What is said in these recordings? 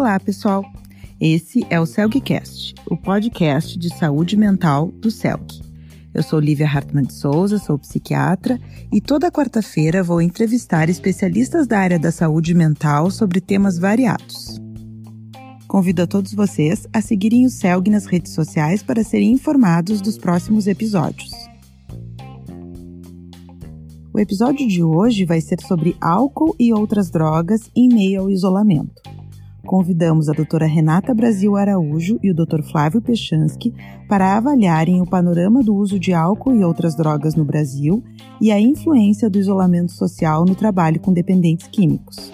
Olá, pessoal. Esse é o CELGcast, o podcast de saúde mental do CELG. Eu sou Lívia Hartmann de Souza, sou psiquiatra e toda quarta-feira vou entrevistar especialistas da área da saúde mental sobre temas variados. Convido a todos vocês a seguirem o CELG nas redes sociais para serem informados dos próximos episódios. O episódio de hoje vai ser sobre álcool e outras drogas em meio ao isolamento. Convidamos a doutora Renata Brasil Araújo e o Dr. Flávio Pechansky para avaliarem o panorama do uso de álcool e outras drogas no Brasil e a influência do isolamento social no trabalho com dependentes químicos.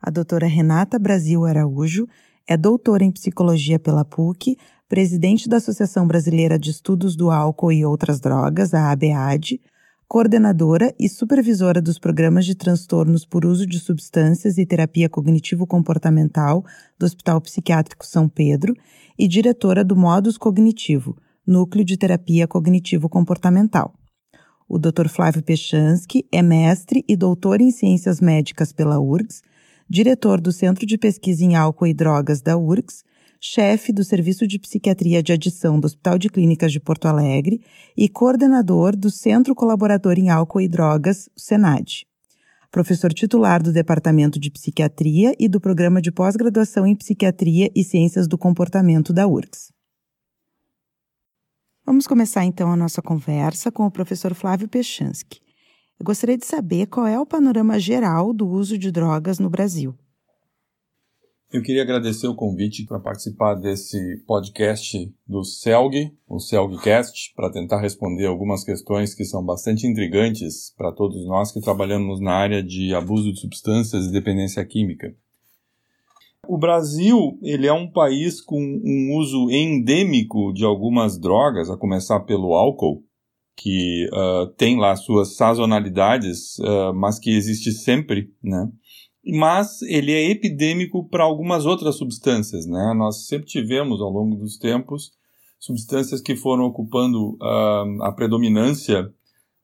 A doutora Renata Brasil Araújo é doutora em psicologia pela PUC, presidente da Associação Brasileira de Estudos do Álcool e Outras Drogas, a ABAD, coordenadora e supervisora dos programas de transtornos por uso de substâncias e terapia cognitivo-comportamental do Hospital Psiquiátrico São Pedro e diretora do Modus Cognitivo, Núcleo de Terapia Cognitivo-Comportamental. O Dr. Flávio Pechansky é mestre e doutor em Ciências Médicas pela URGS, diretor do Centro de Pesquisa em Álcool e Drogas da URGS, chefe do Serviço de Psiquiatria de Adição do Hospital de Clínicas de Porto Alegre e coordenador do Centro Colaborador em Álcool e Drogas, o SENAD. Professor titular do Departamento de Psiquiatria e do Programa de Pós-Graduação em Psiquiatria e Ciências do Comportamento da URGS. Vamos começar então a nossa conversa com o professor Flávio Pechansky. Eu gostaria de saber qual é o panorama geral do uso de drogas no Brasil. Eu queria agradecer o convite para participar desse podcast do CELG, o CELGcast, para tentar responder algumas questões que são bastante intrigantes para todos nós que trabalhamos na área de abuso de substâncias e dependência química. O Brasil ele é um país com um uso endêmico de algumas drogas, a começar pelo álcool, que uh, tem lá suas sazonalidades, uh, mas que existe sempre, né? Mas ele é epidêmico para algumas outras substâncias, né? Nós sempre tivemos ao longo dos tempos substâncias que foram ocupando uh, a predominância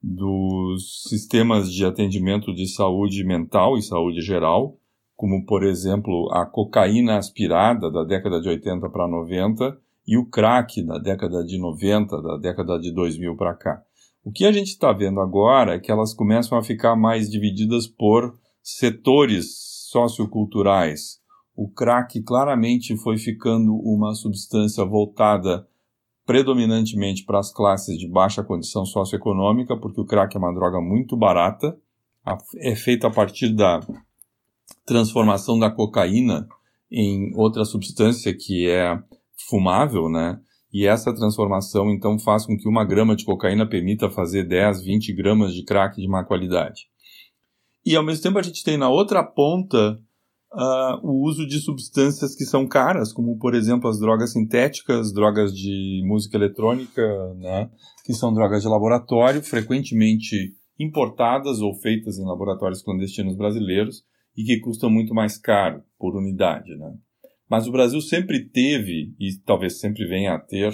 dos sistemas de atendimento de saúde mental e saúde geral, como por exemplo a cocaína aspirada da década de 80 para 90 e o crack da década de 90, da década de 2000 para cá. O que a gente está vendo agora é que elas começam a ficar mais divididas por setores socioculturais. O crack claramente foi ficando uma substância voltada predominantemente para as classes de baixa condição socioeconômica, porque o crack é uma droga muito barata, é feita a partir da transformação da cocaína em outra substância que é fumável, né? E essa transformação então faz com que uma grama de cocaína permita fazer 10, 20 gramas de crack de má qualidade. E ao mesmo tempo a gente tem na outra ponta uh, o uso de substâncias que são caras, como por exemplo as drogas sintéticas, drogas de música eletrônica, né? Que são drogas de laboratório, frequentemente importadas ou feitas em laboratórios clandestinos brasileiros e que custam muito mais caro por unidade, né? Mas o Brasil sempre teve, e talvez sempre venha a ter,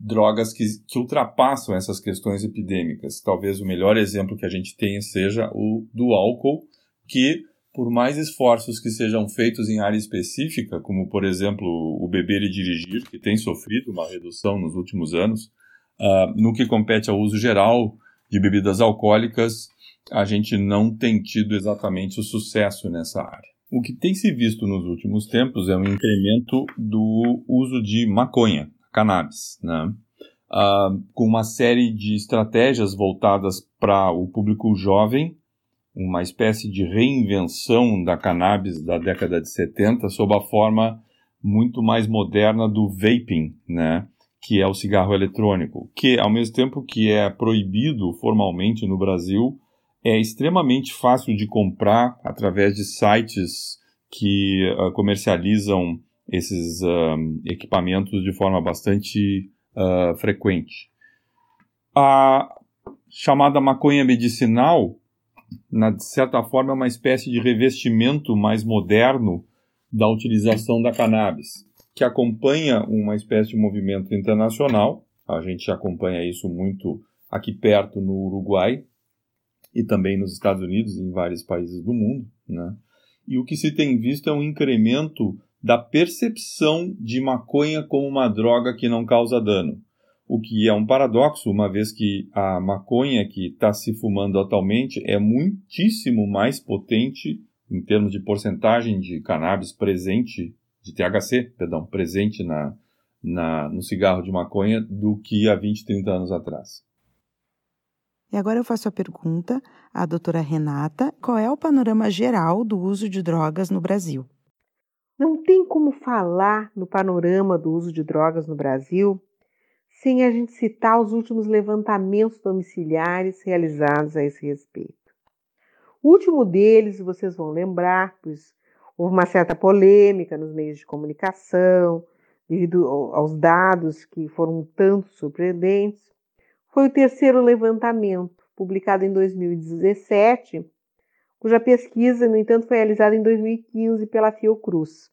drogas que, que ultrapassam essas questões epidêmicas. Talvez o melhor exemplo que a gente tenha seja o do álcool, que, por mais esforços que sejam feitos em área específica, como por exemplo o beber e dirigir, que tem sofrido uma redução nos últimos anos, uh, no que compete ao uso geral de bebidas alcoólicas, a gente não tem tido exatamente o sucesso nessa área. O que tem se visto nos últimos tempos é um incremento do uso de maconha, cannabis, né? Uh, com uma série de estratégias voltadas para o público jovem, uma espécie de reinvenção da cannabis da década de 70 sob a forma muito mais moderna do vaping, né? que é o cigarro eletrônico, que ao mesmo tempo que é proibido formalmente no Brasil, é extremamente fácil de comprar através de sites que uh, comercializam esses uh, equipamentos de forma bastante uh, frequente. A chamada maconha medicinal, na, de certa forma, é uma espécie de revestimento mais moderno da utilização da cannabis, que acompanha uma espécie de movimento internacional. A gente acompanha isso muito aqui perto no Uruguai e também nos Estados Unidos e em vários países do mundo, né? E o que se tem visto é um incremento da percepção de maconha como uma droga que não causa dano. O que é um paradoxo, uma vez que a maconha que está se fumando atualmente é muitíssimo mais potente em termos de porcentagem de cannabis presente, de THC, perdão, presente na, na, no cigarro de maconha do que há 20, 30 anos atrás. E agora eu faço a pergunta à doutora Renata: qual é o panorama geral do uso de drogas no Brasil? Não tem como falar no panorama do uso de drogas no Brasil sem a gente citar os últimos levantamentos domiciliares realizados a esse respeito. O último deles, vocês vão lembrar, pois houve uma certa polêmica nos meios de comunicação, devido aos dados que foram tanto surpreendentes, foi o terceiro levantamento, publicado em 2017, cuja pesquisa, no entanto, foi realizada em 2015 pela Fiocruz.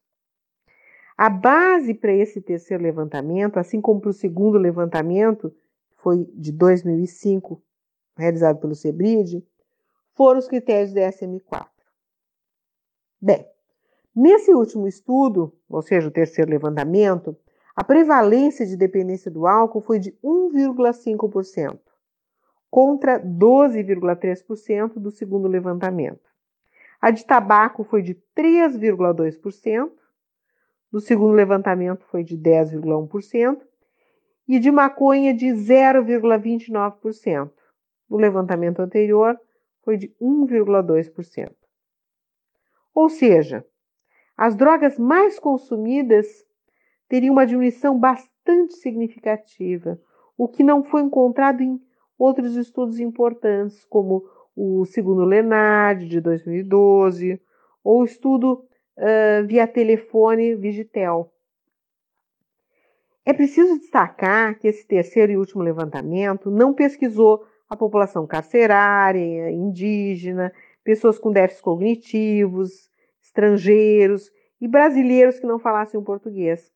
A base para esse terceiro levantamento, assim como para o segundo levantamento, que foi de 2005, realizado pelo Sebrid, foram os critérios DSM-4. Bem, nesse último estudo, ou seja, o terceiro levantamento, a prevalência de dependência do álcool foi de 1,5%, contra 12,3% do segundo levantamento. A de tabaco foi de 3,2%, do segundo levantamento foi de 10,1% e de maconha de 0,29%. No levantamento anterior foi de 1,2%. Ou seja, as drogas mais consumidas teria uma diminuição bastante significativa, o que não foi encontrado em outros estudos importantes, como o segundo Lenard, de 2012, ou o estudo uh, via telefone Vigitel. É preciso destacar que esse terceiro e último levantamento não pesquisou a população carcerária, indígena, pessoas com déficits cognitivos, estrangeiros e brasileiros que não falassem o português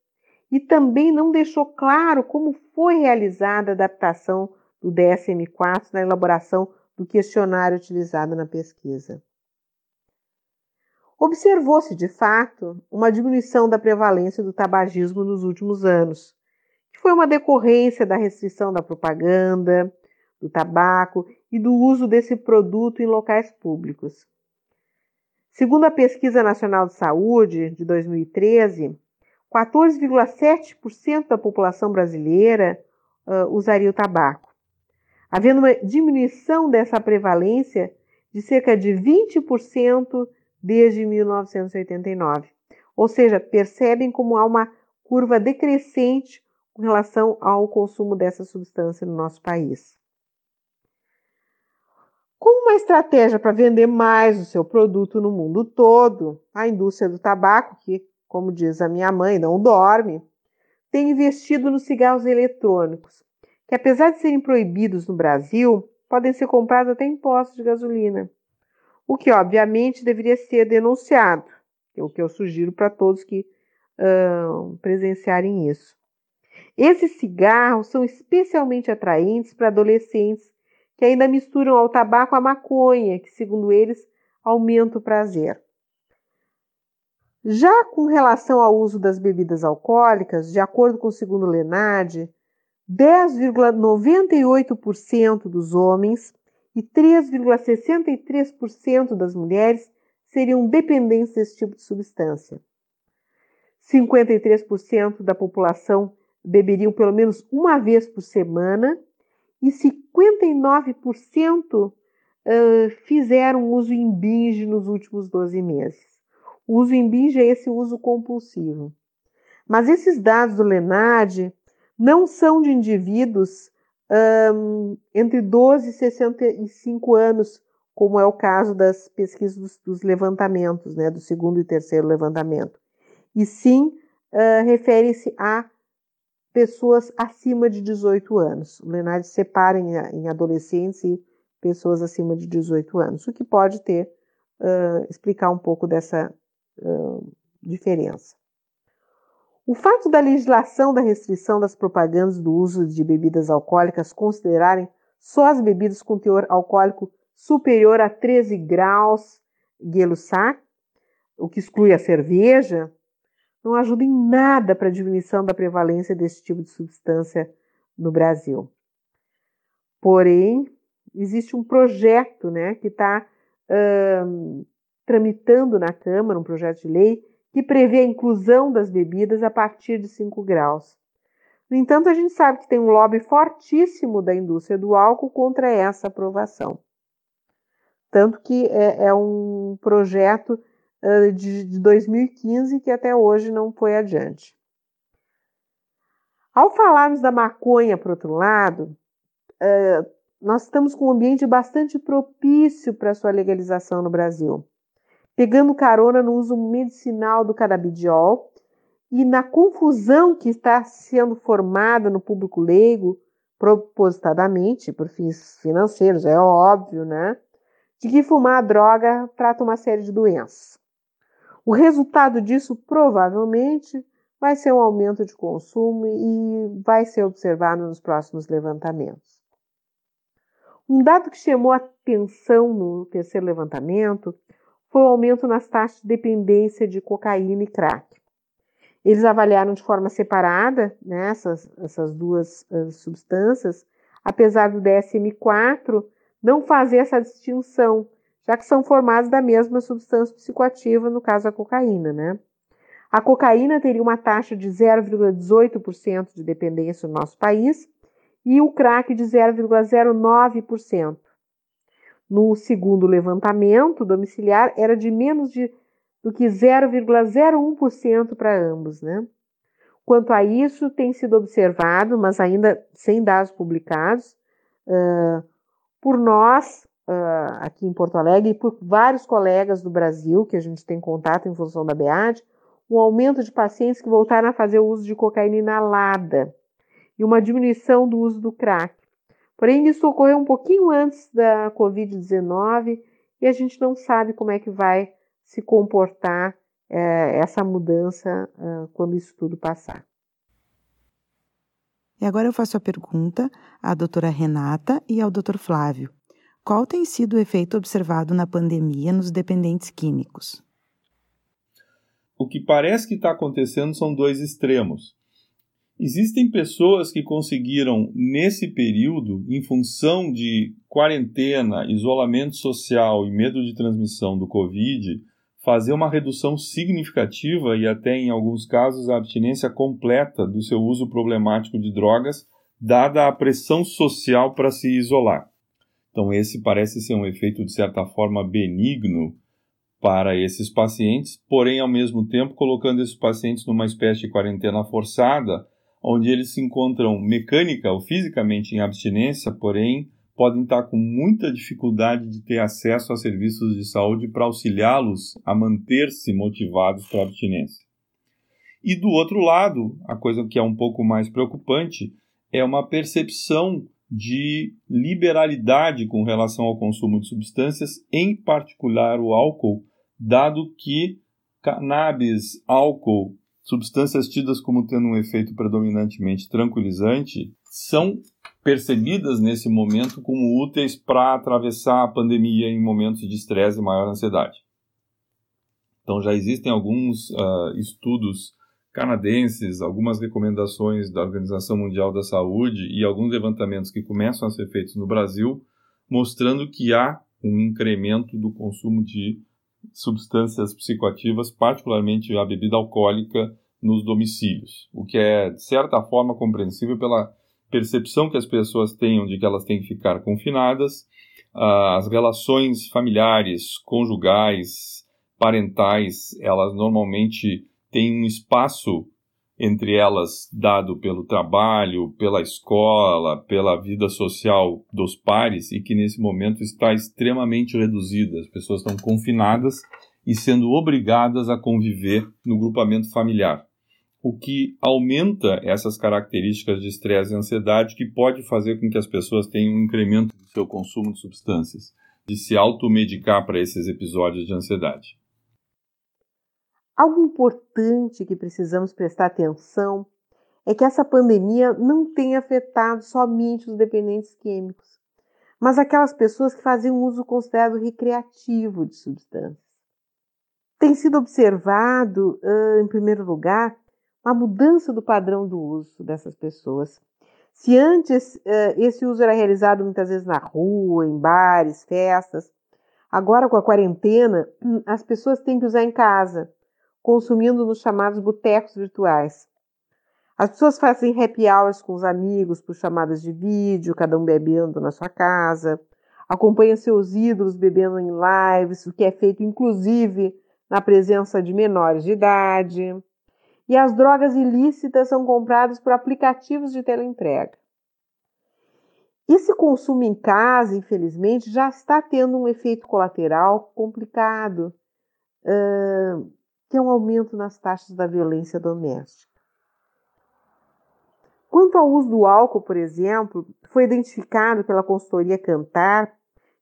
e também não deixou claro como foi realizada a adaptação do DSM-4 na elaboração do questionário utilizado na pesquisa. Observou-se, de fato, uma diminuição da prevalência do tabagismo nos últimos anos, que foi uma decorrência da restrição da propaganda, do tabaco e do uso desse produto em locais públicos. Segundo a Pesquisa Nacional de Saúde de 2013, 14,7% da população brasileira uh, usaria o tabaco, havendo uma diminuição dessa prevalência de cerca de 20% desde 1989. Ou seja, percebem como há uma curva decrescente com relação ao consumo dessa substância no nosso país. Como uma estratégia para vender mais o seu produto no mundo todo, a indústria do tabaco, que como diz a minha mãe, não dorme, tem investido nos cigarros eletrônicos, que apesar de serem proibidos no Brasil, podem ser comprados até em postos de gasolina. O que, obviamente, deveria ser denunciado, é o que eu sugiro para todos que uh, presenciarem isso. Esses cigarros são especialmente atraentes para adolescentes que ainda misturam ao tabaco a maconha, que, segundo eles, aumenta o prazer. Já com relação ao uso das bebidas alcoólicas, de acordo com o segundo Lenard, 10,98% dos homens e 3,63% das mulheres seriam dependentes desse tipo de substância. 53% da população beberiam pelo menos uma vez por semana e 59% fizeram uso em binge nos últimos 12 meses. O uso em binge é esse uso compulsivo. Mas esses dados do Lenard não são de indivíduos um, entre 12 e 65 anos, como é o caso das pesquisas dos, dos levantamentos, né, do segundo e terceiro levantamento. E sim uh, refere-se a pessoas acima de 18 anos. O Lenard separa em, em adolescentes e pessoas acima de 18 anos, o que pode ter, uh, explicar um pouco dessa diferença. O fato da legislação da restrição das propagandas do uso de bebidas alcoólicas considerarem só as bebidas com teor alcoólico superior a 13 graus Gay-Lussac, o que exclui a cerveja, não ajuda em nada para a diminuição da prevalência desse tipo de substância no Brasil. Porém, existe um projeto né, que está tramitando na Câmara, um projeto de lei, que prevê a inclusão das bebidas a partir de 5 graus. No entanto, a gente sabe que tem um lobby fortíssimo da indústria do álcool contra essa aprovação. Tanto que é, é um projeto uh, de, de 2015 que até hoje não foi adiante. Ao falarmos da maconha, por outro lado, uh, nós estamos com um ambiente bastante propício para sua legalização no Brasil, pegando carona no uso medicinal do canabidiol e na confusão que está sendo formada no público leigo, propositadamente, por fins financeiros, é óbvio, né? De que fumar a droga trata uma série de doenças. O resultado disso provavelmente vai ser um aumento de consumo e vai ser observado nos próximos levantamentos. Um dado que chamou atenção no terceiro levantamento foi o aumento nas taxas de dependência de cocaína e crack. Eles avaliaram de forma separada né, essas, essas duas uh, substâncias, apesar do DSM-4 não fazer essa distinção, já que são formados da mesma substância psicoativa, no caso a cocaína. Né? A cocaína teria uma taxa de 0,18% de dependência no nosso país e o crack de 0,09%. No segundo levantamento domiciliar, era de menos de do que 0,01% para ambos. Né? Quanto a isso, tem sido observado, mas ainda sem dados publicados, uh, por nós uh, aqui em Porto Alegre e por vários colegas do Brasil que a gente tem contato em função da BEAD, um aumento de pacientes que voltaram a fazer o uso de cocaína inalada e uma diminuição do uso do crack. Porém, isso ocorreu um pouquinho antes da Covid-19 e a gente não sabe como é que vai se comportar é, essa mudança uh, quando isso tudo passar. E agora eu faço a pergunta à doutora Renata e ao doutor Flávio. Qual tem sido o efeito observado na pandemia nos dependentes químicos? O que parece que está acontecendo são dois extremos. Existem pessoas que conseguiram, nesse período, em função de quarentena, isolamento social e medo de transmissão do Covid, fazer uma redução significativa e até em alguns casos a abstinência completa do seu uso problemático de drogas, dada a pressão social para se isolar. Então, esse parece ser um efeito de certa forma benigno para esses pacientes, porém, ao mesmo tempo, colocando esses pacientes numa espécie de quarentena forçada, onde eles se encontram mecânica ou fisicamente em abstinência, porém podem estar com muita dificuldade de ter acesso a serviços de saúde para auxiliá-los a manter-se motivados para a abstinência. E do outro lado, a coisa que é um pouco mais preocupante é uma percepção de liberalidade com relação ao consumo de substâncias, em particular o álcool, dado que cannabis, álcool, substâncias tidas como tendo um efeito predominantemente tranquilizante, são percebidas nesse momento como úteis para atravessar a pandemia em momentos de estresse e maior ansiedade. Então já existem alguns uh, estudos canadenses, algumas recomendações da Organização Mundial da Saúde e alguns levantamentos que começam a ser feitos no Brasil, mostrando que há um incremento do consumo de substâncias psicoativas, particularmente a bebida alcoólica, nos domicílios, o que é, de certa forma, compreensível pela percepção que as pessoas tenham de que elas têm que ficar confinadas, uh, as relações familiares, conjugais, parentais, elas normalmente têm um espaço entre elas dado pelo trabalho, pela escola, pela vida social dos pares e que nesse momento está extremamente reduzida. As pessoas estão confinadas e sendo obrigadas a conviver no grupamento familiar o que aumenta essas características de estresse e ansiedade que pode fazer com que as pessoas tenham um incremento do seu consumo de substâncias, de se automedicar para esses episódios de ansiedade. Algo importante que precisamos prestar atenção é que essa pandemia não tem afetado somente os dependentes químicos, mas aquelas pessoas que faziam uso considerado recreativo de substâncias. Tem sido observado, em primeiro lugar, uma mudança do padrão do uso dessas pessoas. Se antes esse uso era realizado muitas vezes na rua, em bares, festas, agora com a quarentena, as pessoas têm que usar em casa, consumindo nos chamados botecos virtuais. As pessoas fazem happy hours com os amigos por chamadas de vídeo, cada um bebendo na sua casa, acompanham seus ídolos bebendo em lives, o que é feito inclusive na presença de menores de idade. E as drogas ilícitas são compradas por aplicativos de teleentrega. Esse consumo em casa, infelizmente, já está tendo um efeito colateral complicado, uh, é um aumento nas taxas da violência doméstica. Quanto ao uso do álcool, por exemplo, foi identificado pela consultoria Cantar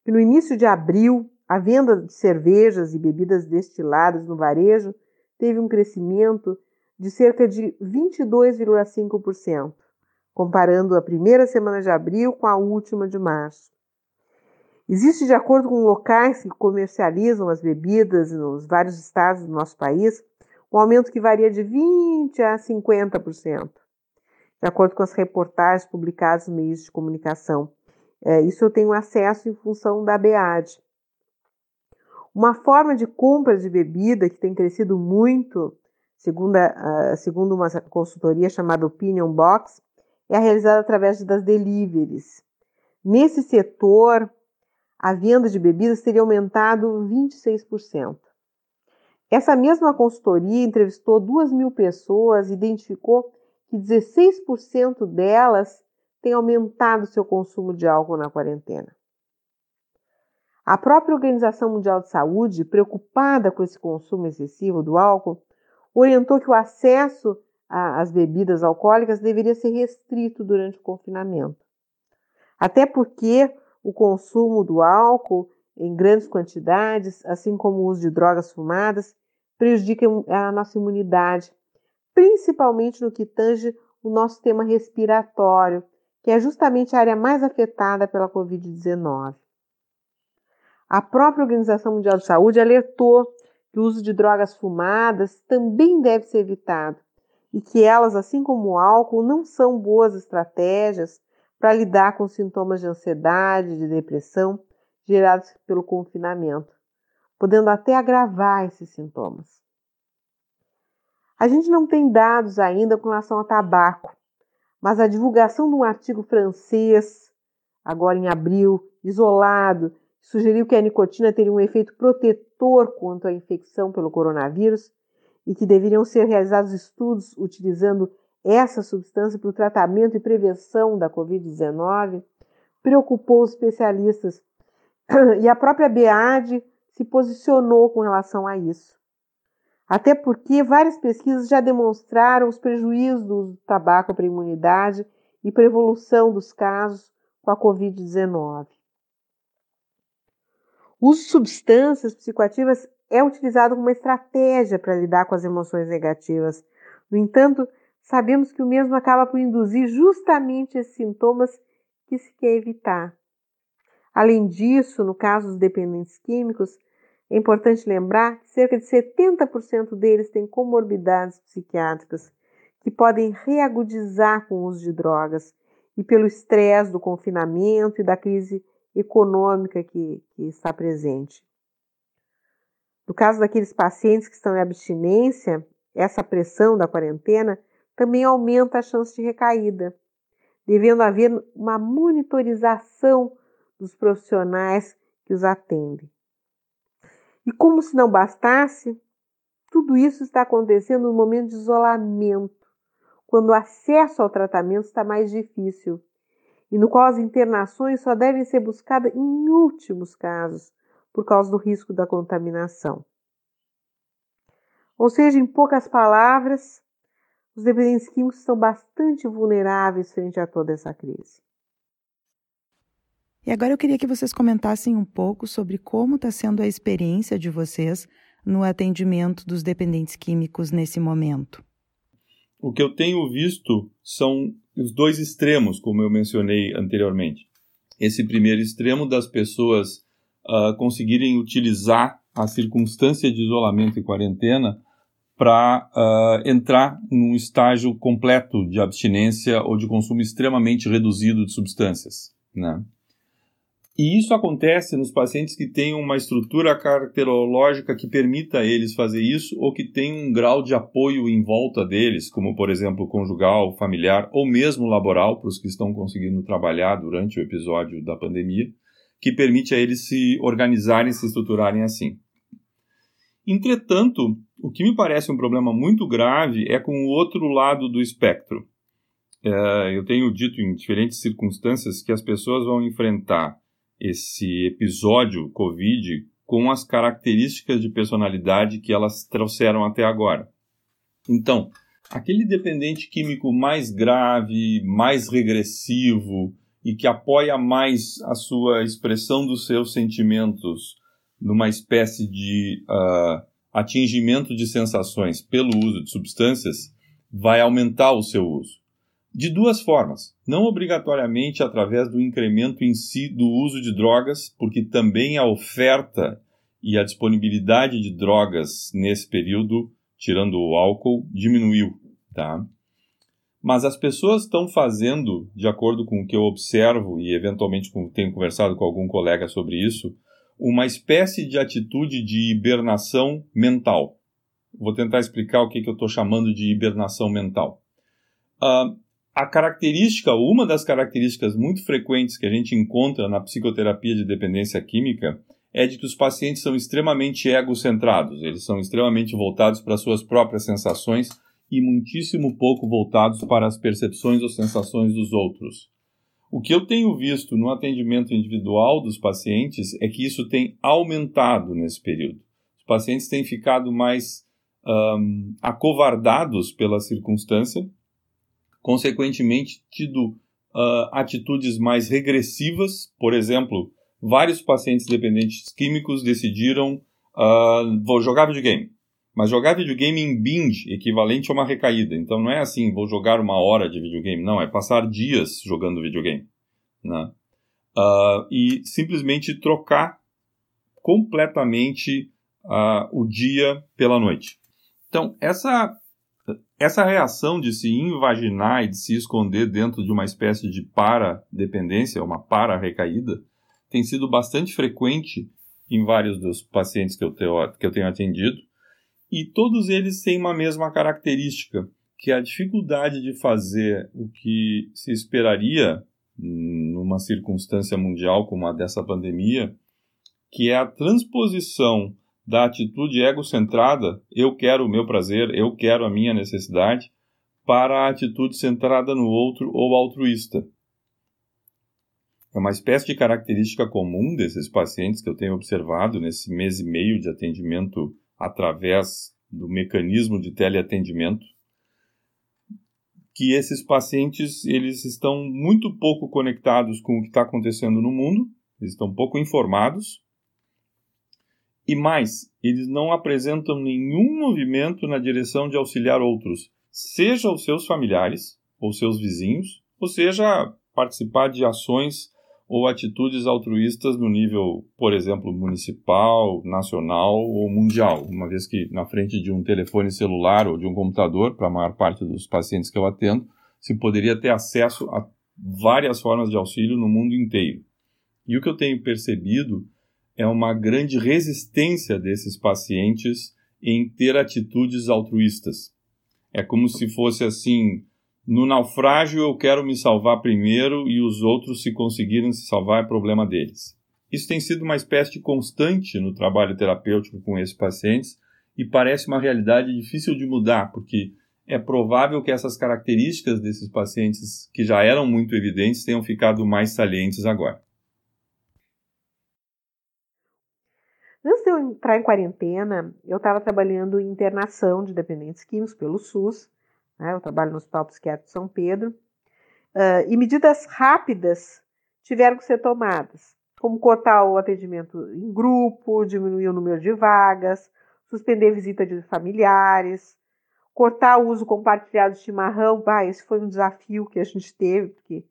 que no início de abril a venda de cervejas e bebidas destiladas no varejo teve um crescimento de cerca de 22,5%, comparando a primeira semana de abril com a última de março. Existe, de acordo com locais que comercializam as bebidas nos vários estados do nosso país, um aumento que varia de 20% a 50% de acordo com as reportagens publicadas nos meios de comunicação. É, isso eu tenho acesso em função da BEAD. Uma forma de compra de bebida que tem crescido muito, segundo, a, segundo uma consultoria chamada Opinion Box, é realizada através das deliveries. Nesse setor, a venda de bebidas teria aumentado 26%. Essa mesma consultoria entrevistou 2 mil pessoas e identificou que 16% delas têm aumentado seu consumo de álcool na quarentena. A própria Organização Mundial de Saúde, preocupada com esse consumo excessivo do álcool, orientou que o acesso às bebidas alcoólicas deveria ser restrito durante o confinamento. Até porque o consumo do álcool em grandes quantidades, assim como o uso de drogas fumadas, prejudica a nossa imunidade principalmente no que tange o nosso sistema respiratório, que é justamente a área mais afetada pela Covid-19. A própria Organização Mundial de Saúde alertou que o uso de drogas fumadas também deve ser evitado e que elas, assim como o álcool, não são boas estratégias para lidar com sintomas de ansiedade, de depressão gerados pelo confinamento, podendo até agravar esses sintomas. A gente não tem dados ainda com relação ao tabaco, mas a divulgação de um artigo francês, agora em abril, isolado, sugeriu que a nicotina teria um efeito protetor contra a infecção pelo coronavírus e que deveriam ser realizados estudos utilizando essa substância para o tratamento e prevenção da Covid-19, preocupou os especialistas e a própria BEAD se posicionou com relação a isso. Até porque várias pesquisas já demonstraram os prejuízos do tabaco para a imunidade e para a evolução dos casos com a Covid-19. O uso de substâncias psicoativas é utilizado como uma estratégia para lidar com as emoções negativas. No entanto, sabemos que o mesmo acaba por induzir justamente esses sintomas que se quer evitar. Além disso, no caso dos dependentes químicos, é importante lembrar que cerca de 70% deles têm comorbidades psiquiátricas que podem reagudizar com o uso de drogas e pelo estresse do confinamento e da crise econômica que, que está presente. No caso daqueles pacientes que estão em abstinência, essa pressão da quarentena também aumenta a chance de recaída, devendo haver uma monitorização dos profissionais que os atendem. E como se não bastasse, tudo isso está acontecendo no momento de isolamento, quando o acesso ao tratamento está mais difícil e no qual as internações só devem ser buscadas em últimos casos, por causa do risco da contaminação. Ou seja, em poucas palavras, os dependentes químicos estão bastante vulneráveis frente a toda essa crise. E agora eu queria que vocês comentassem um pouco sobre como está sendo a experiência de vocês no atendimento dos dependentes químicos nesse momento. O que eu tenho visto são os dois extremos, como eu mencionei anteriormente. esse primeiro extremo das pessoas uh, conseguirem utilizar a circunstância de isolamento e quarentena para uh, entrar num estágio completo de abstinência ou de consumo extremamente reduzido de substâncias. Né? E isso acontece nos pacientes que têm uma estrutura caracterológica que permita eles fazer isso ou que tem um grau de apoio em volta deles, como por exemplo conjugal, familiar ou mesmo laboral, para os que estão conseguindo trabalhar durante o episódio da pandemia, que permite a eles se organizarem e se estruturarem assim. Entretanto, o que me parece um problema muito grave é com o outro lado do espectro. É, eu tenho dito em diferentes circunstâncias que as pessoas vão enfrentar esse episódio Covid com as características de personalidade que elas trouxeram até agora. Então, aquele dependente químico mais grave, mais regressivo e que apoia mais a sua expressão dos seus sentimentos numa espécie de uh, atingimento de sensações pelo uso de substâncias, vai aumentar o seu uso de duas formas. Não obrigatoriamente através do incremento em si do uso de drogas, porque também a oferta e a disponibilidade de drogas nesse período, tirando o álcool, diminuiu, tá? Mas as pessoas estão fazendo, de acordo com o que eu observo e eventualmente tenho conversado com algum colega sobre isso, uma espécie de atitude de hibernação mental. Vou tentar explicar o que, que eu estou chamando de hibernação mental. Uh, a característica, uma das características muito frequentes que a gente encontra na psicoterapia de dependência química é de que os pacientes são extremamente egocentrados, eles são extremamente voltados para suas próprias sensações e muitíssimo pouco voltados para as percepções ou sensações dos outros. O que eu tenho visto no atendimento individual dos pacientes é que isso tem aumentado nesse período. Os pacientes têm ficado mais um, acovardados pela circunstância consequentemente tido uh, atitudes mais regressivas. Por exemplo, vários pacientes dependentes químicos decidiram uh, vou jogar videogame. Mas jogar videogame em binge, equivalente a uma recaída. Então não é assim, vou jogar uma hora de videogame. Não, é passar dias jogando videogame. Né? Uh, e simplesmente trocar completamente uh, o dia pela noite. Então, essa essa reação de se invaginar e de se esconder dentro de uma espécie de para-dependência, uma para-recaída, tem sido bastante frequente em vários dos pacientes que eu, que eu tenho atendido, e todos eles têm uma mesma característica, que é a dificuldade de fazer o que se esperaria numa circunstância mundial como a dessa pandemia, que é a transposição da atitude egocentrada, eu quero o meu prazer, eu quero a minha necessidade, para a atitude centrada no outro ou altruísta. É uma espécie de característica comum desses pacientes que eu tenho observado nesse mês e meio de atendimento através do mecanismo de teleatendimento, que esses pacientes eles estão muito pouco conectados com o que está acontecendo no mundo, eles estão pouco informados e mais, eles não apresentam nenhum movimento na direção de auxiliar outros, seja os seus familiares ou seus vizinhos, ou seja, participar de ações ou atitudes altruístas no nível, por exemplo, municipal, nacional ou mundial, uma vez que na frente de um telefone celular ou de um computador, para a maior parte dos pacientes que eu atendo, se poderia ter acesso a várias formas de auxílio no mundo inteiro. E o que eu tenho percebido é uma grande resistência desses pacientes em ter atitudes altruístas. É como se fosse assim: no naufrágio eu quero me salvar primeiro e os outros, se conseguirem se salvar, é problema deles. Isso tem sido uma espécie de constante no trabalho terapêutico com esses pacientes e parece uma realidade difícil de mudar, porque é provável que essas características desses pacientes, que já eram muito evidentes, tenham ficado mais salientes agora. Antes de eu entrar em quarentena, eu estava trabalhando em internação de dependentes químicos pelo SUS. Né? Eu trabalho no Hospital Psiquiátrico de São Pedro. Uh, e medidas rápidas tiveram que ser tomadas, como cotar o atendimento em grupo, diminuir o número de vagas, suspender visita de familiares, cortar o uso compartilhado de chimarrão. Bah, esse foi um desafio que a gente teve, porque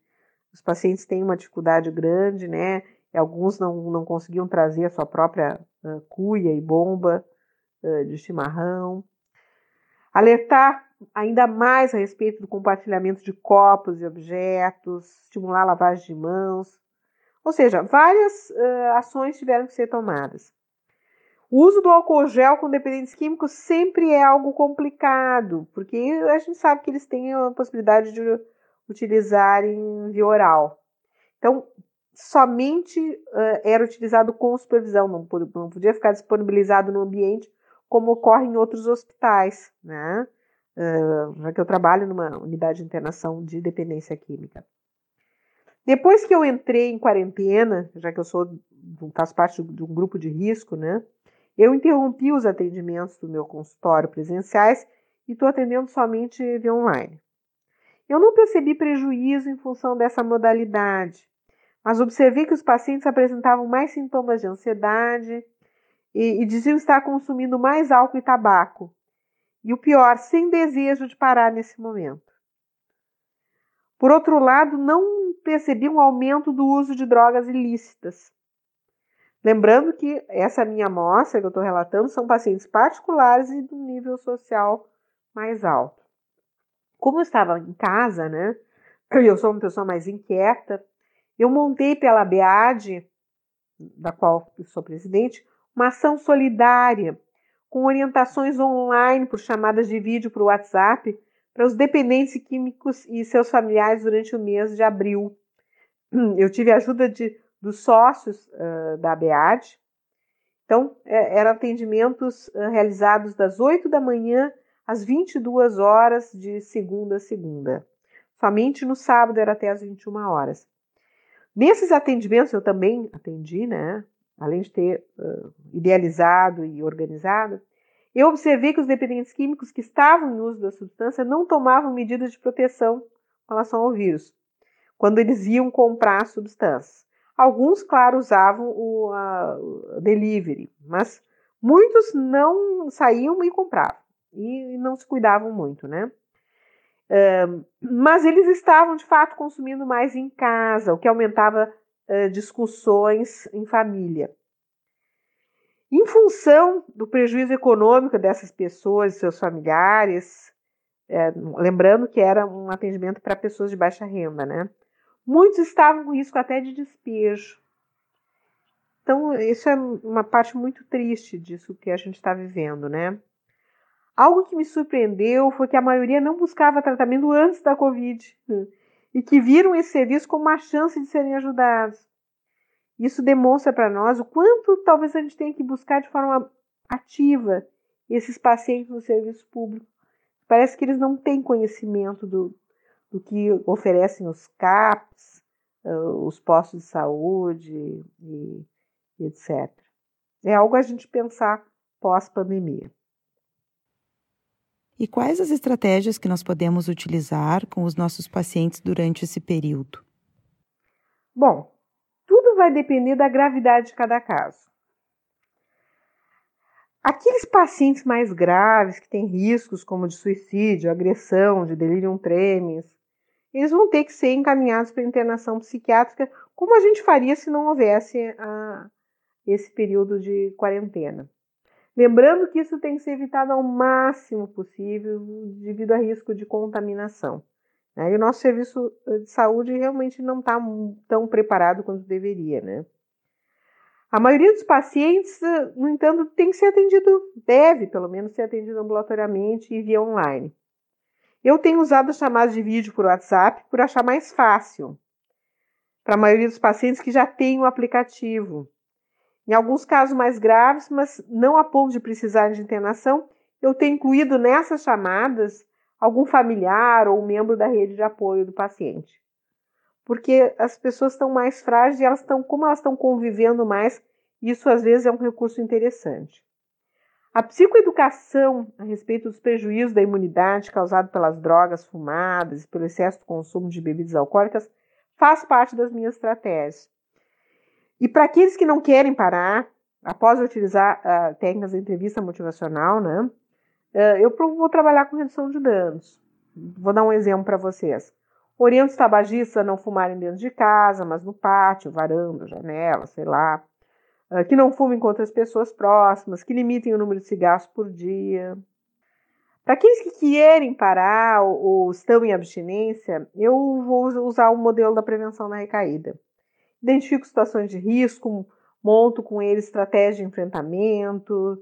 os pacientes têm uma dificuldade grande, né? Alguns não, não conseguiam trazer a sua própria uh, cuia e bomba uh, de chimarrão. Alertar ainda mais a respeito do compartilhamento de copos e objetos, estimular a lavagem de mãos. Ou seja, várias uh, ações tiveram que ser tomadas. O uso do álcool gel com dependentes químicos sempre é algo complicado, porque a gente sabe que eles têm a possibilidade de utilizar em via oral. Então, somente uh, era utilizado com supervisão, não, não podia ficar disponibilizado no ambiente como ocorre em outros hospitais, né? Já que eu trabalho numa unidade de internação de dependência química. Depois que eu entrei em quarentena, já que eu sou faço parte de um grupo de risco, né? Eu interrompi os atendimentos do meu consultório presenciais e estou atendendo somente via online. Eu não percebi prejuízo em função dessa modalidade, mas observei que os pacientes apresentavam mais sintomas de ansiedade e, e diziam estar consumindo mais álcool e tabaco. E o pior, sem desejo de parar nesse momento. Por outro lado, não percebi um aumento do uso de drogas ilícitas. Lembrando que essa minha amostra que eu estou relatando são pacientes particulares e do nível social mais alto. Como eu estava em casa, né? Eu sou uma pessoa mais inquieta. Eu montei pela BEAD, da qual sou presidente, uma ação solidária com orientações online por chamadas de vídeo para o WhatsApp para os dependentes químicos e seus familiares durante o mês de abril. Eu tive a ajuda de dos sócios uh, da ABAD. Então, é, eram atendimentos uh, realizados das 8 da manhã às 22 horas de segunda a segunda. Somente no sábado era até às 21 horas. Nesses atendimentos eu também atendi, né? Além de ter uh, idealizado e organizado, eu observei que os dependentes químicos que estavam em uso da substância não tomavam medidas de proteção com relação ao vírus, quando eles iam comprar substâncias. Alguns, claro, usavam o a, delivery, mas muitos não saíam e compravam e não se cuidavam muito, né? Uh, mas eles estavam de fato consumindo mais em casa, o que aumentava uh, discussões em família. Em função do prejuízo econômico dessas pessoas e seus familiares, é, lembrando que era um atendimento para pessoas de baixa renda, né? Muitos estavam com risco até de despejo. Então, isso é uma parte muito triste disso que a gente está vivendo, né? Algo que me surpreendeu foi que a maioria não buscava tratamento antes da Covid e que viram esse serviço como uma chance de serem ajudados. Isso demonstra para nós o quanto talvez a gente tenha que buscar de forma ativa esses pacientes no serviço público. Parece que eles não têm conhecimento do, do que oferecem os CAPs, os postos de saúde e, e etc. É algo a gente pensar pós-pandemia. E quais as estratégias que nós podemos utilizar com os nossos pacientes durante esse período? Bom, tudo vai depender da gravidade de cada caso. Aqueles pacientes mais graves que têm riscos como de suicídio, agressão, de delirium tremens, eles vão ter que ser encaminhados para internação psiquiátrica, como a gente faria se não houvesse a, esse período de quarentena. Lembrando que isso tem que ser evitado ao máximo possível devido a risco de contaminação. Né? E o nosso serviço de saúde realmente não está tão preparado quanto deveria. Né? A maioria dos pacientes, no entanto, tem que ser atendido, deve pelo menos ser atendido ambulatoriamente e via online. Eu tenho usado chamadas de vídeo por WhatsApp por achar mais fácil para a maioria dos pacientes que já têm o aplicativo. Em alguns casos mais graves, mas não a ponto de precisar de internação, eu tenho incluído nessas chamadas algum familiar ou membro da rede de apoio do paciente. Porque as pessoas estão mais frágeis e elas estão, como elas estão convivendo mais, isso às vezes é um recurso interessante. A psicoeducação a respeito dos prejuízos da imunidade causado pelas drogas fumadas e pelo excesso de consumo de bebidas alcoólicas faz parte das minhas estratégias. E para aqueles que não querem parar, após utilizar uh, técnicas de entrevista motivacional, né, uh, eu vou trabalhar com redução de danos. Vou dar um exemplo para vocês. Oriento os tabagistas a não fumarem dentro de casa, mas no pátio, varanda, janela, sei lá. Uh, que não fumem com outras pessoas próximas, que limitem o número de cigarros por dia. Para aqueles que querem parar ou, ou, estão em abstinência, eu vou usar o modelo da prevenção da recaída. Identifico situações de risco, monto com eles estratégias de enfrentamento.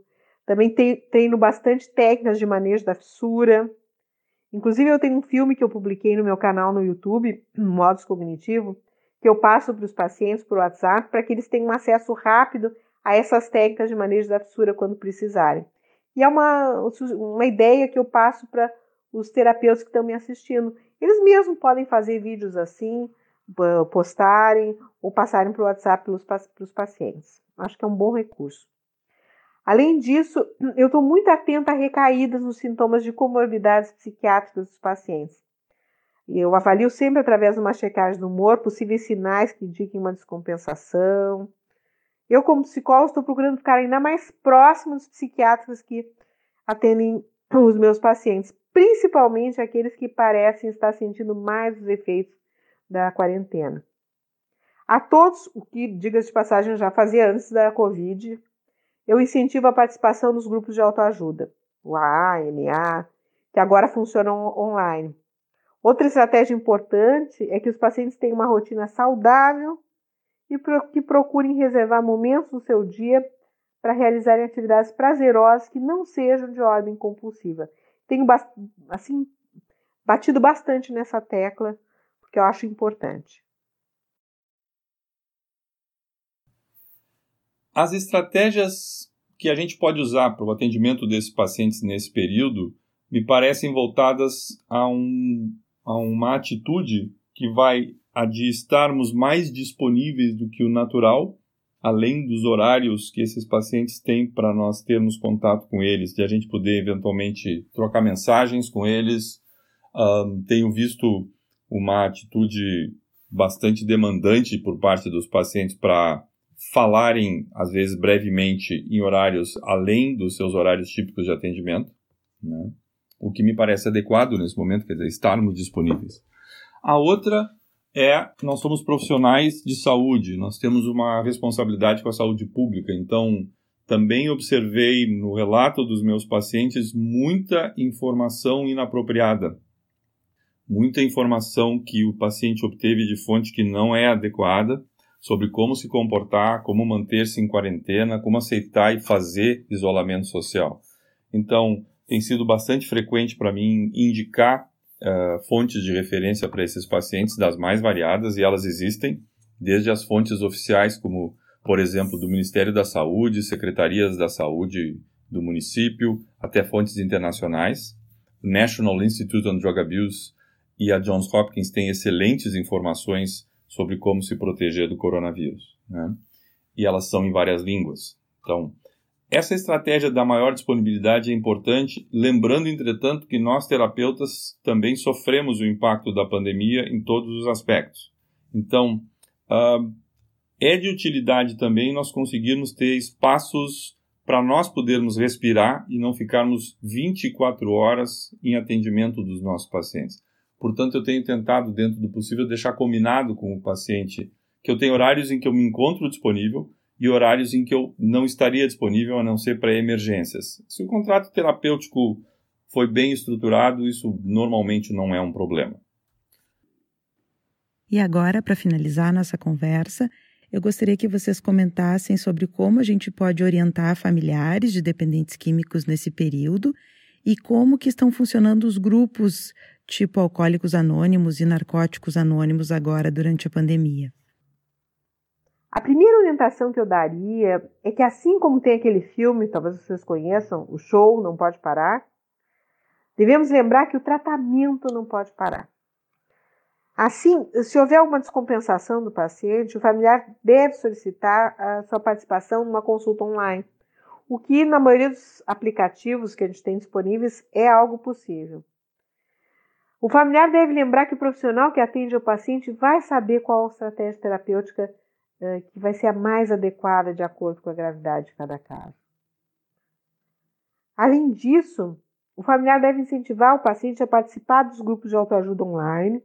Também treino bastante técnicas de manejo da fissura. Inclusive, eu tenho um filme que eu publiquei no meu canal no YouTube, Modos Cognitivo, que eu passo para os pacientes por WhatsApp para que eles tenham acesso rápido a essas técnicas de manejo da fissura quando precisarem. E é uma, uma ideia que eu passo para os terapeutas que estão me assistindo. Eles mesmos podem fazer vídeos assim, postarem ou passarem para o WhatsApp para os pacientes. Acho que é um bom recurso. Além disso, eu estou muito atenta a recaídas nos sintomas de comorbidades psiquiátricas dos pacientes. Eu avalio sempre através de uma checagem do humor possíveis sinais que indiquem uma descompensação, eu, como psicólogo, estou procurando ficar ainda mais próximo dos psiquiatras que atendem os meus pacientes, principalmente aqueles que parecem estar sentindo mais os efeitos da quarentena. A todos, o que, diga de passagem, já fazia antes da Covid, eu incentivo a participação nos grupos de autoajuda, o AA, NA, que agora funcionam online. Outra estratégia importante é que os pacientes tenham uma rotina saudável e que procurem reservar momentos no seu dia para realizarem atividades prazerosas que não sejam de ordem compulsiva. Tenho assim batido bastante nessa tecla porque eu acho importante. As estratégias que a gente pode usar para o atendimento desses pacientes nesse período me parecem voltadas a, um, a uma atitude que vai a de estarmos mais disponíveis do que o natural, além dos horários que esses pacientes têm para nós termos contato com eles, de a gente poder eventualmente trocar mensagens com eles. Um, tenho visto uma atitude bastante demandante por parte dos pacientes para falarem, às vezes brevemente, em horários além dos seus horários típicos de atendimento, né? o que me parece adequado nesse momento, quer dizer, estarmos disponíveis. A outra é nós somos profissionais de saúde, nós temos uma responsabilidade com a saúde pública, então também observei no relato dos meus pacientes muita informação inapropriada, muita informação que o paciente obteve de fonte que não é adequada sobre como se comportar, como manter-se em quarentena, como aceitar e fazer isolamento social. Então, tem sido bastante frequente para mim indicar uh, fontes de referência para esses pacientes das mais variadas e elas existem, desde as fontes oficiais, como, por exemplo, do Ministério da Saúde, secretarias da saúde do município, até fontes internacionais. O National Institute on Drug Abuse e a Johns Hopkins têm excelentes informações sobre como se proteger do coronavírus. Né? E elas são em várias línguas. Então, essa estratégia da maior disponibilidade é importante, lembrando, entretanto, que nós terapeutas também sofremos o impacto da pandemia em todos os aspectos. Então, uh, é de utilidade também nós conseguirmos ter espaços para nós podermos respirar e não ficarmos 24 horas em atendimento dos nossos pacientes. Portanto, eu tenho tentado, dentro do possível, deixar combinado com o paciente que eu tenho horários em que eu me encontro disponível, e horários em que eu não estaria disponível a não ser para emergências. Se o contrato terapêutico foi bem estruturado, isso normalmente não é um problema. E agora, para finalizar nossa conversa, eu gostaria que vocês comentassem sobre como a gente pode orientar familiares de dependentes químicos nesse período e como que estão funcionando os grupos tipo alcoólicos anônimos e narcóticos anônimos agora durante a pandemia. A primeira orientação que eu daria é que, assim como tem aquele filme, talvez vocês conheçam, o show Não Pode Parar, devemos lembrar que o tratamento não pode parar. Assim, se houver alguma descompensação do paciente, o familiar deve solicitar a sua participação numa consulta online, o que, na maioria dos aplicativos que a gente tem disponíveis, é algo possível. O familiar deve lembrar que o profissional que atende o paciente vai saber qual estratégia terapêutica que vai ser a mais adequada de acordo com a gravidade de cada caso. Além disso, o familiar deve incentivar o paciente a participar dos grupos de autoajuda online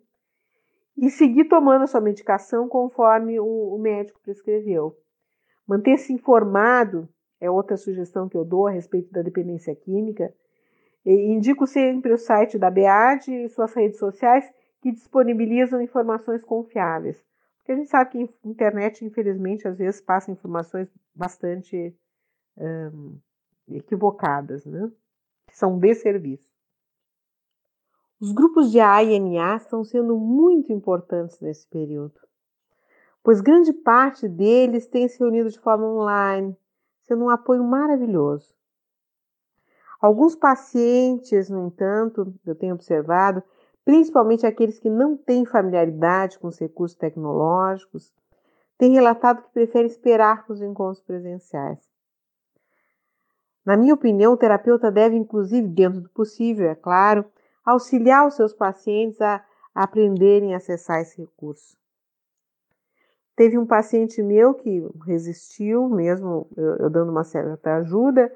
e seguir tomando a sua medicação conforme o médico prescreveu. Manter-se informado é outra sugestão que eu dou a respeito da dependência química. E indico sempre o site da BEAD e suas redes sociais que disponibilizam informações confiáveis. Porque a gente sabe que a internet, infelizmente, às vezes passa informações bastante equivocadas, né? que são de serviço. Os grupos de A e estão sendo muito importantes nesse período, pois grande parte deles tem se reunido de forma online, sendo um apoio maravilhoso. Alguns pacientes, no entanto, eu tenho observado, principalmente aqueles que não têm familiaridade com os recursos tecnológicos, têm relatado que preferem esperar os encontros presenciais. Na minha opinião, o terapeuta deve, inclusive, dentro do possível, é claro, auxiliar os seus pacientes a aprenderem a acessar esse recurso. Teve um paciente meu que resistiu, mesmo eu, dando uma certa ajuda,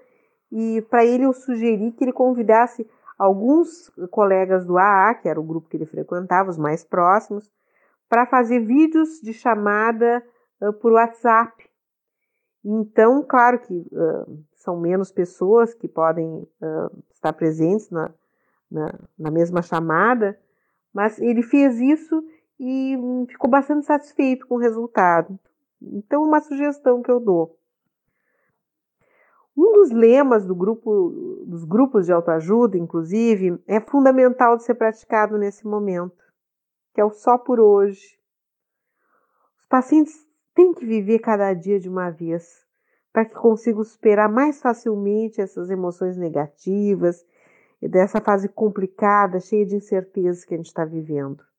e para ele eu sugeri que ele convidasse alguns colegas do AA, que era o grupo que ele frequentava, os mais próximos, para fazer vídeos de chamada uh, por WhatsApp. Então, claro que uh, são menos pessoas que podem uh, estar presentes na, na, na, mesma chamada, mas ele fez isso e ficou bastante satisfeito com o resultado. Então, uma sugestão que eu dou. Um dos lemas do grupo, dos grupos de autoajuda, inclusive, é fundamental de ser praticado nesse momento, que é o só por hoje. Os pacientes têm que viver cada dia de uma vez, para que consigam superar mais facilmente essas emoções negativas e dessa fase complicada, cheia de incertezas que a gente está vivendo.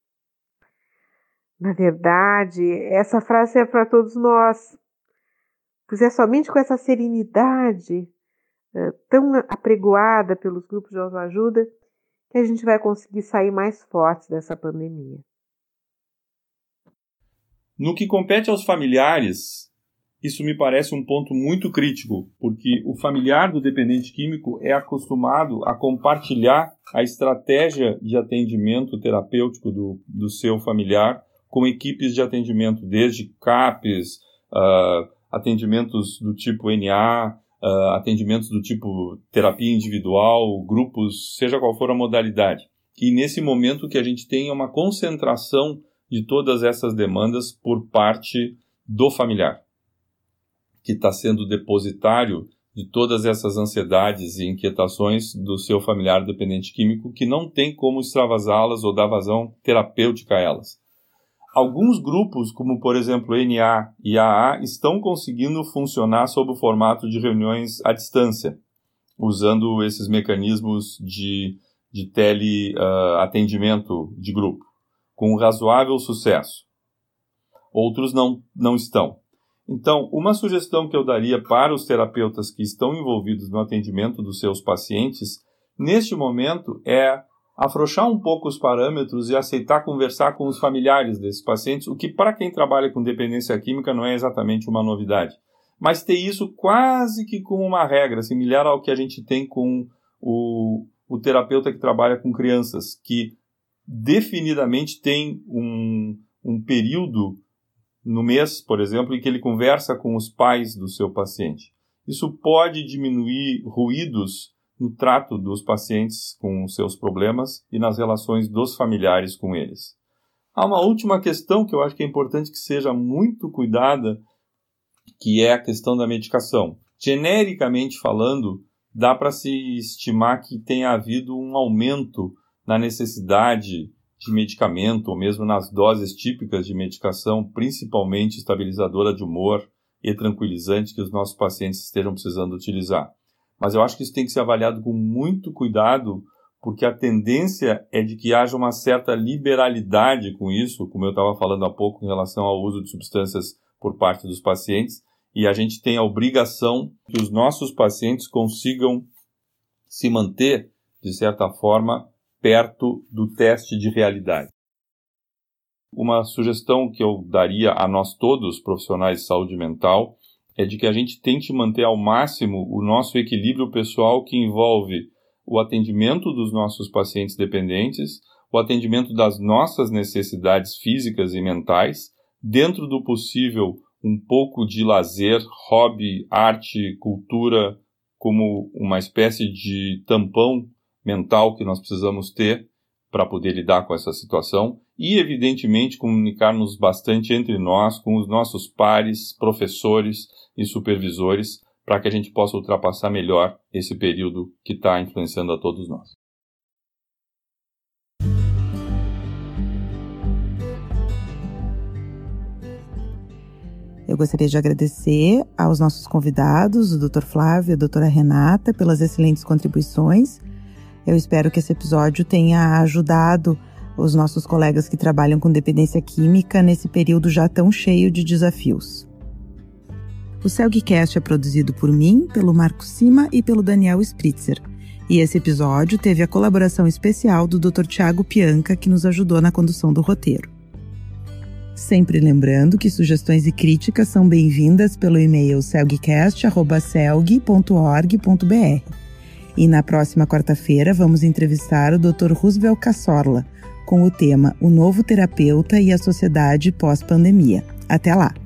Na verdade, essa frase é para todos nós, pois é somente com essa serenidade uh, tão apregoada pelos grupos de autoajuda que a gente vai conseguir sair mais fortes dessa pandemia. No que compete aos familiares, isso me parece um ponto muito crítico, porque o familiar do dependente químico é acostumado a compartilhar a estratégia de atendimento terapêutico do, do seu familiar com equipes de atendimento, desde CAPES, uh, atendimentos do tipo NA, uh, ah, atendimentos do tipo terapia individual, grupos, seja qual for a modalidade. E nesse momento que a gente tenha uma concentração de todas essas demandas por parte do familiar, que está sendo depositário de todas essas ansiedades e inquietações do seu familiar dependente químico que não tem como extravasá-las ou dar vazão terapêutica a elas. Alguns grupos, como por exemplo NA e AA, estão conseguindo funcionar sob o formato de reuniões à distância, usando esses mecanismos de, de teleatendimento uh, de grupo, com razoável sucesso. Outros não, não estão. Então, uma sugestão que eu daria para os terapeutas que estão envolvidos no atendimento dos seus pacientes, neste momento, é afrouxar um pouco os parâmetros e aceitar conversar com os familiares desses pacientes, o que para quem trabalha com dependência química não é exatamente uma novidade. Mas ter isso quase que como uma regra, similar ao que a gente tem com o, o terapeuta que trabalha com crianças, que definidamente tem um, um período no mês, por exemplo, em que ele conversa com os pais do seu paciente. Isso pode diminuir ruídos no trato dos pacientes com seus problemas e nas relações dos familiares com eles. Há uma última questão que eu acho que é importante que seja muito cuidada, que é a questão da medicação. Genericamente falando, dá para se estimar que tenha havido um aumento na necessidade de medicamento, ou mesmo nas doses típicas de medicação, principalmente estabilizadora de humor e tranquilizante que os nossos pacientes estejam precisando utilizar. Mas eu acho que isso tem que ser avaliado com muito cuidado, porque a tendência é de que haja uma certa liberalidade com isso, como eu estava falando há pouco em relação ao uso de substâncias por parte dos pacientes, e a gente tem a obrigação que os nossos pacientes consigam se manter, de certa forma, perto do teste de realidade. Uma sugestão que eu daria a nós todos, profissionais de saúde mental, é de que a gente tente manter ao máximo o nosso equilíbrio pessoal que envolve o atendimento dos nossos pacientes dependentes, o atendimento das nossas necessidades físicas e mentais, dentro do possível um pouco de lazer, hobby, arte, cultura, como uma espécie de tampão mental que nós precisamos ter para poder lidar com essa situação e, evidentemente, comunicarmos bastante entre nós, com os nossos pares, professores e supervisores, para que a gente possa ultrapassar melhor esse período que está influenciando a todos nós. Eu gostaria de agradecer aos nossos convidados, o Dr. Flávio e a doutora Renata, pelas excelentes contribuições. Eu espero que esse episódio tenha ajudado os nossos colegas que trabalham com dependência química nesse período já tão cheio de desafios. O Celgcast é produzido por mim, pelo Marco Sima e pelo Daniel Spritzer. E esse episódio teve a colaboração especial do Dr. Tiago Pianca, que nos ajudou na condução do roteiro. Sempre lembrando que sugestões e críticas são bem-vindas pelo e-mail celgcast.celg.org.br. E na próxima quarta-feira vamos entrevistar o Dr. Roosevelt Cassorla com o tema O Novo Terapeuta e a Sociedade Pós-Pandemia. Até lá!